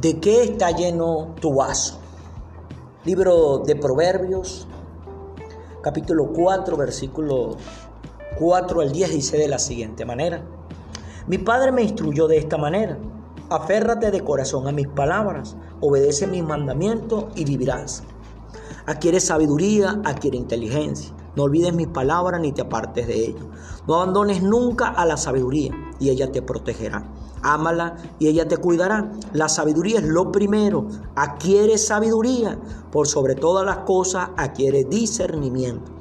¿De qué está lleno tu vaso? Libro de Proverbios, capítulo 4, versículo 4 al 10 dice de la siguiente manera. Mi padre me instruyó de esta manera. Aférrate de corazón a mis palabras, obedece mis mandamientos y vivirás. Adquiere sabiduría, adquiere inteligencia. No olvides mis palabras ni te apartes de ellas. No abandones nunca a la sabiduría y ella te protegerá. Ámala y ella te cuidará. La sabiduría es lo primero. Adquiere sabiduría. Por sobre todas las cosas, adquiere discernimiento.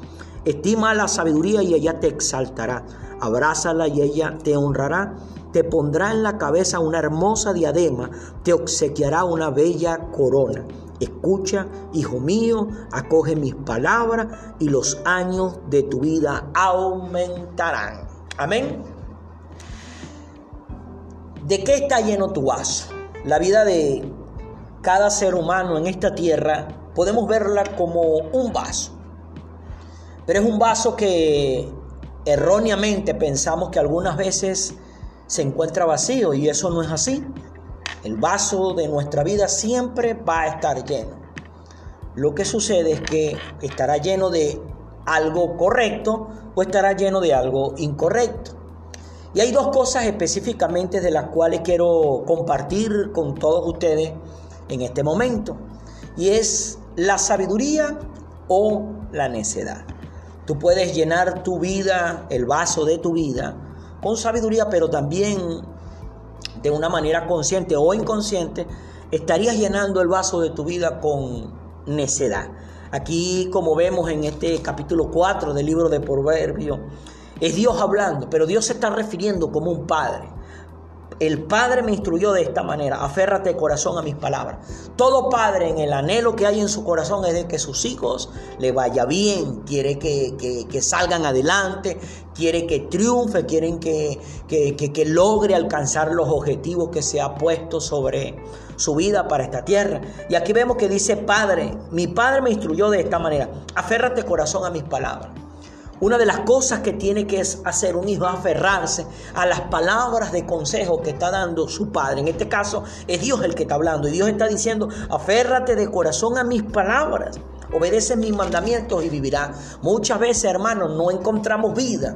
Estima la sabiduría y ella te exaltará. Abrázala y ella te honrará. Te pondrá en la cabeza una hermosa diadema. Te obsequiará una bella corona. Escucha, hijo mío, acoge mis palabras y los años de tu vida aumentarán. Amén. ¿De qué está lleno tu vaso? La vida de cada ser humano en esta tierra podemos verla como un vaso. Pero es un vaso que erróneamente pensamos que algunas veces se encuentra vacío y eso no es así. El vaso de nuestra vida siempre va a estar lleno. Lo que sucede es que estará lleno de algo correcto o estará lleno de algo incorrecto. Y hay dos cosas específicamente de las cuales quiero compartir con todos ustedes en este momento. Y es la sabiduría o la necedad. Tú puedes llenar tu vida, el vaso de tu vida, con sabiduría, pero también de una manera consciente o inconsciente, estarías llenando el vaso de tu vida con necedad. Aquí, como vemos en este capítulo 4 del libro de Proverbios, es Dios hablando, pero Dios se está refiriendo como un padre. El Padre me instruyó de esta manera, aférrate corazón a mis palabras. Todo padre en el anhelo que hay en su corazón es de que sus hijos le vaya bien, quiere que, salgan adelante, quiere que triunfe, quieren que, que logre alcanzar los objetivos que se ha puesto sobre su vida para esta tierra. Y aquí vemos que dice, Padre, mi Padre me instruyó de esta manera, aférrate corazón a mis palabras. Una de las cosas que tiene que hacer un hijo es aferrarse a las palabras de consejo que está dando su padre. En este caso es Dios el que está hablando y Dios está diciendo, aférrate de corazón a mis palabras, obedece mis mandamientos y vivirá. Muchas veces, hermanos, no encontramos vida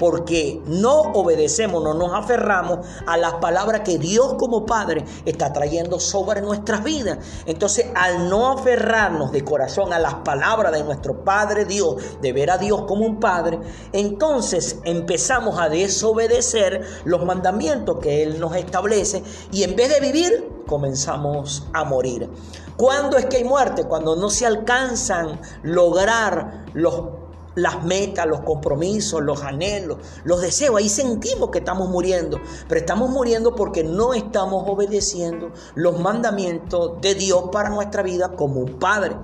porque no obedecemos, no nos aferramos a las palabras que Dios como Padre está trayendo sobre nuestras vidas. Entonces, al no aferrarnos de corazón a las palabras de nuestro Padre Dios, de ver a Dios como un Padre, entonces empezamos a desobedecer los mandamientos que Él nos establece y en vez de vivir, comenzamos a morir. ¿Cuándo es que hay muerte? Cuando no se alcanzan lograr los las metas, los compromisos, los anhelos, los deseos. Ahí sentimos que estamos muriendo, pero estamos muriendo porque no estamos obedeciendo los mandamientos de Dios para nuestra vida como un padre.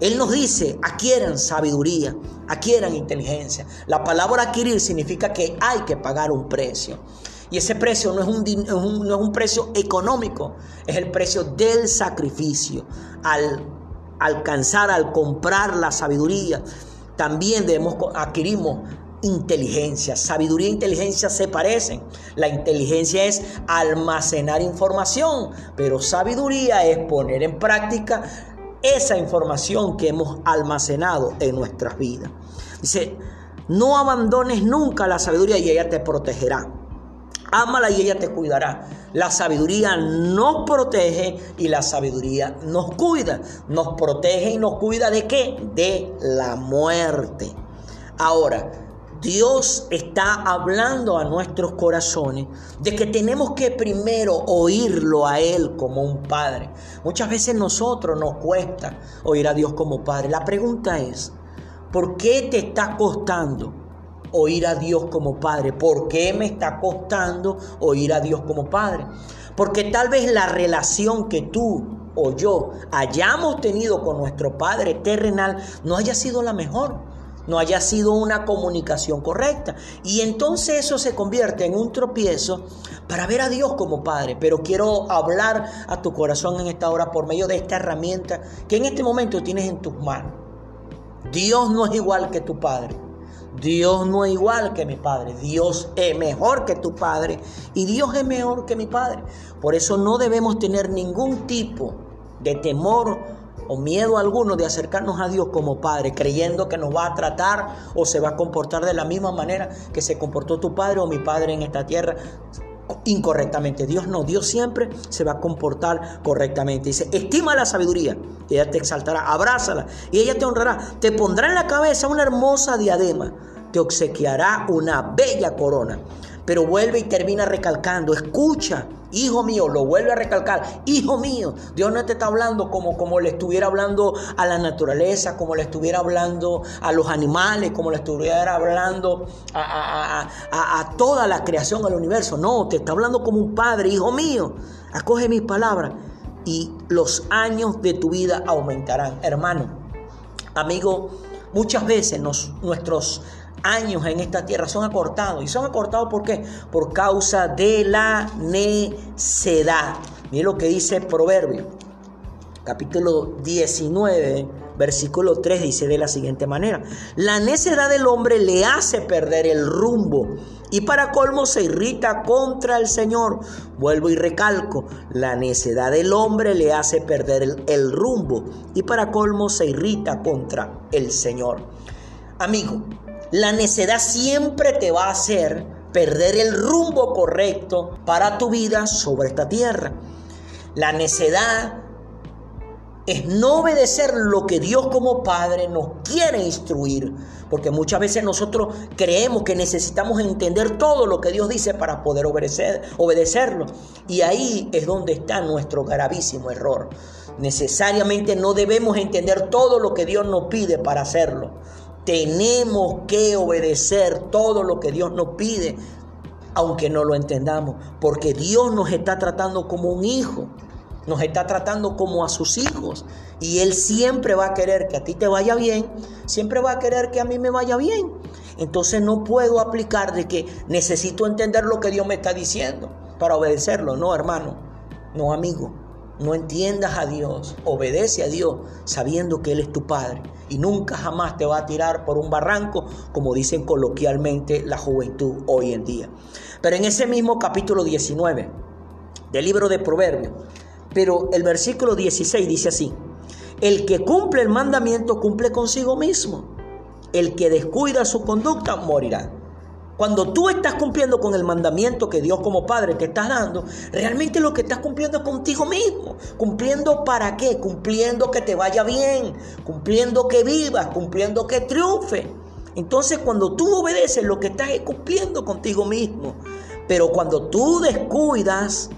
Él nos dice, adquieran sabiduría, adquieran inteligencia. La palabra adquirir significa que hay que pagar un precio. Y ese precio no es un, no es un precio económico, es el precio del sacrificio. Al alcanzar, al comprar la sabiduría, también debemos adquirimos inteligencia. Sabiduría e inteligencia se parecen. La inteligencia es almacenar información, pero sabiduría es poner en práctica esa información que hemos almacenado en nuestras vidas. Dice, no abandones nunca la sabiduría y ella te protegerá. Ámala y ella te cuidará. La sabiduría nos protege y la sabiduría nos cuida. Nos protege y nos cuida de qué? De la muerte. Ahora, Dios está hablando a nuestros corazones de que tenemos que primero oírlo a Él como un padre. Muchas veces nosotros nos cuesta oír a Dios como padre. La pregunta es, ¿por qué te está costando? Oír a Dios como Padre. ¿Por qué me está costando oír a Dios como Padre? Porque tal vez la relación que tú o yo hayamos tenido con nuestro Padre terrenal no haya sido la mejor, no haya sido una comunicación correcta. Y entonces eso se convierte en un tropiezo para ver a Dios como Padre. Pero quiero hablar a tu corazón en esta hora por medio de esta herramienta que en este momento tienes en tus manos. Dios no es igual que tu Padre. Dios no es igual que mi Padre. Dios es mejor que tu Padre y Dios es mejor que mi Padre. Por eso no debemos tener ningún tipo de temor o miedo alguno de acercarnos a Dios como Padre, creyendo que nos va a tratar o se va a comportar de la misma manera que se comportó tu Padre o mi Padre en esta tierra incorrectamente. Dios no, Dios siempre se va a comportar correctamente. Dice, estima la sabiduría, y ella te exaltará, abrázala, y ella te honrará, te pondrá en la cabeza una hermosa diadema, te obsequiará una bella corona. Pero vuelve y termina recalcando, escucha, hijo mío, lo vuelve a recalcar, hijo mío, Dios no te está hablando como, como le estuviera hablando a la naturaleza, como le estuviera hablando a los animales, como le estuviera hablando a, a toda la creación, al universo. No, te está hablando como un padre, hijo mío, acoge mis palabras y los años de tu vida aumentarán. Hermano, amigo, muchas veces nos, nuestros años en esta tierra son acortados. ¿Y son acortados por qué? Por causa de la necedad. Miren lo que dice Proverbio, capítulo 19, versículo 3, dice de la siguiente manera. La necedad del hombre le hace perder el rumbo y para colmo se irrita contra el Señor. Vuelvo y recalco, la necedad del hombre le hace perder el rumbo y para colmo se irrita contra el Señor. Amigo, la necedad siempre te va a hacer perder el rumbo correcto para tu vida sobre esta tierra. La necedad es no obedecer lo que Dios como Padre nos quiere instruir. Porque muchas veces nosotros creemos que necesitamos entender todo lo que Dios dice para poder obedecer, obedecerlo. Y ahí es donde está nuestro gravísimo error. Necesariamente no debemos entender todo lo que Dios nos pide para hacerlo. Tenemos que obedecer todo lo que Dios nos pide, aunque no lo entendamos, porque Dios nos está tratando como un hijo, nos está tratando como a sus hijos, y Él siempre va a querer que a ti te vaya bien, siempre va a querer que a mí me vaya bien. Entonces no puedo aplicar de que necesito entender lo que Dios me está diciendo para obedecerlo, no hermano, no amigo. No entiendas a Dios, obedece a Dios sabiendo que Él es tu Padre y nunca jamás te va a tirar por un barranco, como dicen coloquialmente la juventud hoy en día. Pero en ese mismo capítulo 19 del libro de Proverbios, pero el versículo 16 dice así, el que cumple el mandamiento cumple consigo mismo, el que descuida su conducta morirá. Cuando tú estás cumpliendo con el mandamiento que Dios como Padre te está dando, realmente lo que estás cumpliendo es contigo mismo. ¿Cumpliendo para qué? Cumpliendo que te vaya bien, cumpliendo que vivas, cumpliendo que triunfe. Entonces cuando tú obedeces lo que estás es cumpliendo contigo mismo. Pero cuando tú descuidas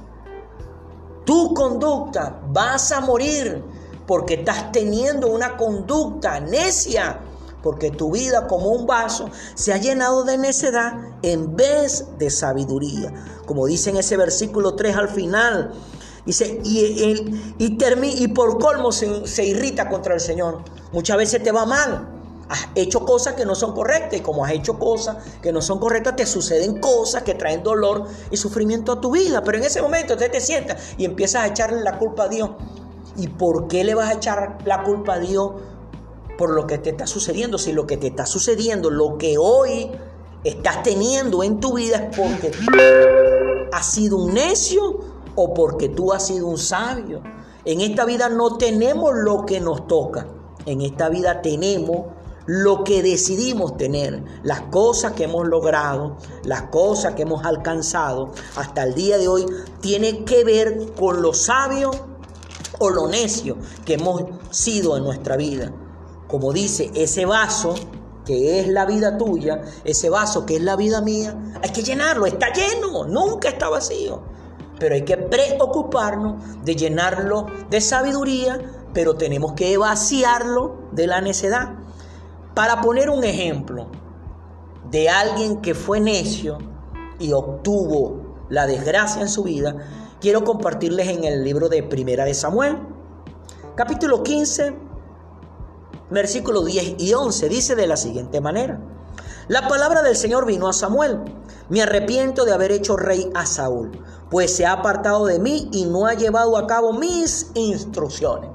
tu conducta, vas a morir porque estás teniendo una conducta necia porque tu vida como un vaso se ha llenado de necedad en vez de sabiduría. Como dice en ese versículo 3 al final, dice, y, y, por colmo se, se irrita contra el Señor. Muchas veces te va mal, has hecho cosas que no son correctas y como has hecho cosas que no son correctas, te suceden cosas que traen dolor y sufrimiento a tu vida. Pero en ese momento usted te sienta y empiezas a echarle la culpa a Dios. ¿Y por qué le vas a echar la culpa a Dios por lo que te está sucediendo. Si lo que te está sucediendo, lo que hoy estás teniendo en tu vida es porque has sido un necio o porque tú has sido un sabio. En esta vida no tenemos lo que nos toca. En esta vida tenemos lo que decidimos tener, las cosas que hemos logrado, las cosas que hemos alcanzado hasta el día de hoy, tiene que ver con lo sabio o lo necio que hemos sido en nuestra vida como dice, ese vaso que es la vida tuya, ese vaso que es la vida mía, hay que llenarlo, está lleno, nunca está vacío. Pero hay que preocuparnos de llenarlo de sabiduría, pero tenemos que vaciarlo de la necedad. Para poner un ejemplo de alguien que fue necio y obtuvo la desgracia en su vida, quiero compartirles en el libro de Primera de Samuel, capítulo 15, versículos 10 y 11, dice de la siguiente manera. La palabra del Señor vino a Samuel. Me arrepiento de haber hecho rey a Saúl, pues se ha apartado de mí y no ha llevado a cabo mis instrucciones.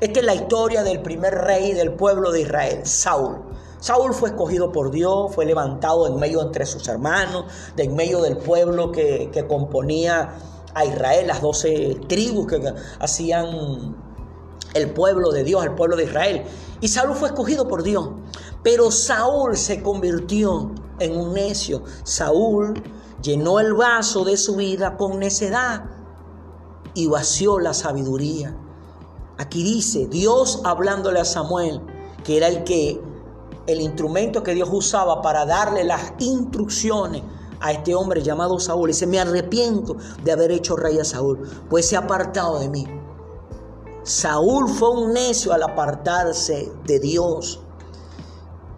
Esta es la historia del primer rey del pueblo de Israel, Saúl. Saúl fue escogido por Dios, fue levantado en medio entre sus hermanos, en medio del pueblo que, que componía a Israel, las doce tribus que hacían el pueblo de Dios, el pueblo de Israel. Y Saúl fue escogido por Dios. Pero Saúl se convirtió en un necio. Saúl llenó el vaso de su vida con necedad y vació la sabiduría. Aquí dice Dios hablándole a Samuel, que era el que el instrumento que Dios usaba para darle las instrucciones a este hombre llamado Saúl. Dice, me arrepiento de haber hecho rey a Saúl, pues se ha apartado de mí. Saúl fue un necio al apartarse de Dios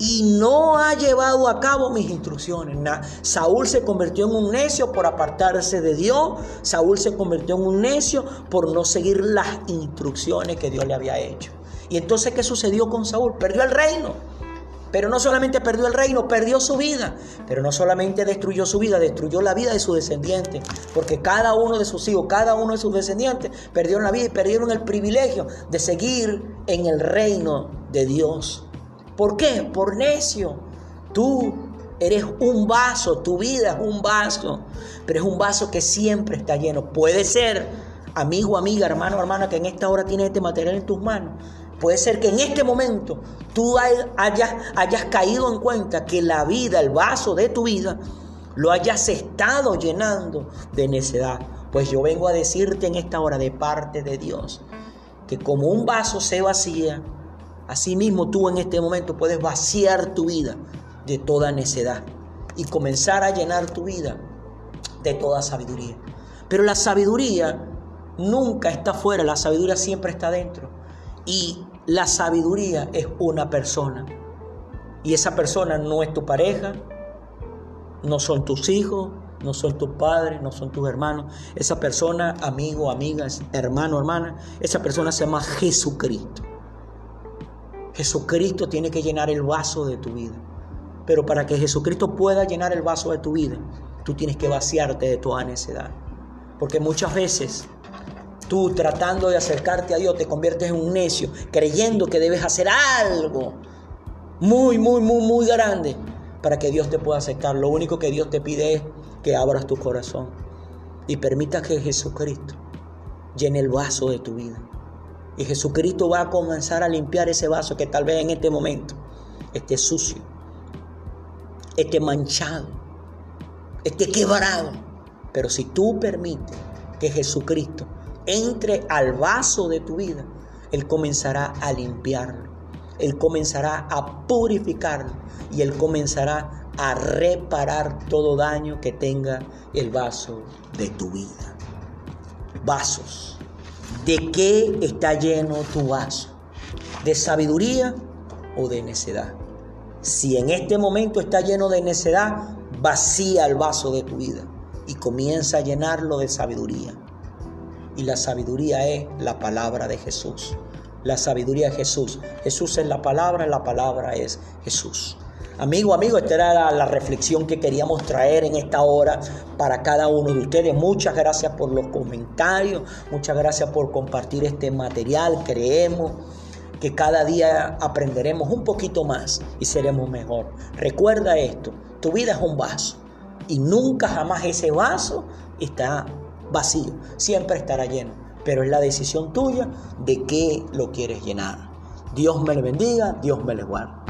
y no ha llevado a cabo mis instrucciones. Saúl se convirtió en un necio por apartarse de Dios. Saúl se convirtió en un necio por no seguir las instrucciones que Dios le había hecho. Y entonces, ¿qué sucedió con Saúl? Perdió el reino. Pero no solamente perdió el reino, perdió su vida. Pero no solamente destruyó su vida, destruyó la vida de su descendiente. Porque cada uno de sus hijos, cada uno de sus descendientes perdieron la vida y perdieron el privilegio de seguir en el reino de Dios. ¿Por qué? Por necio. Tú eres un vaso, tu vida es un vaso, pero es un vaso que siempre está lleno. Puede ser, amigo, amiga, hermano, hermana, que en esta hora tienes este material en tus manos Puede ser que en este momento tú hayas, caído en cuenta que la vida, el vaso de tu vida, lo hayas estado llenando de necedad. Pues yo vengo a decirte en esta hora de parte de Dios que como un vaso se vacía, así mismo tú en este momento puedes vaciar tu vida de toda necedad y comenzar a llenar tu vida de toda sabiduría. Pero la sabiduría nunca está fuera, la sabiduría siempre está dentro. Y la sabiduría es una persona. Y esa persona no es tu pareja, no son tus hijos, no son tus padres, no son tus hermanos. Esa persona, amigo, amiga, hermano, hermana, esa persona se llama Jesucristo. Jesucristo tiene que llenar el vaso de tu vida. Pero para que Jesucristo pueda llenar el vaso de tu vida, tú tienes que vaciarte de toda necedad. Porque muchas veces Tú tratando de acercarte a Dios te conviertes en un necio, creyendo que debes hacer algo muy, muy, muy, muy grande para que Dios te pueda aceptar. Lo único que Dios te pide es que abras tu corazón y permita que Jesucristo llene el vaso de tu vida. Y Jesucristo va a comenzar a limpiar ese vaso que tal vez en este momento esté sucio, esté manchado, esté quebrado. Pero si tú permites que Jesucristo entre al vaso de tu vida, Él comenzará a limpiarlo, Él comenzará a purificarlo y Él comenzará a reparar todo daño que tenga el vaso de tu vida. Vasos. ¿De qué está lleno tu vaso? ¿De sabiduría o de necedad? Si en este momento está lleno de necedad, vacía el vaso de tu vida y comienza a llenarlo de sabiduría. Y la sabiduría es la palabra de Jesús. La sabiduría es Jesús. Jesús es la palabra, la palabra es Jesús. Amigo, amigo, esta era la, reflexión que queríamos traer en esta hora para cada uno de ustedes. Muchas gracias por los comentarios, muchas gracias por compartir este material. Creemos que cada día aprenderemos un poquito más y seremos mejor. Recuerda esto, tu vida es un vaso y nunca jamás ese vaso está vacío, siempre estará lleno, pero es la decisión tuya de qué lo quieres llenar. Dios me le bendiga, Dios me le guarde.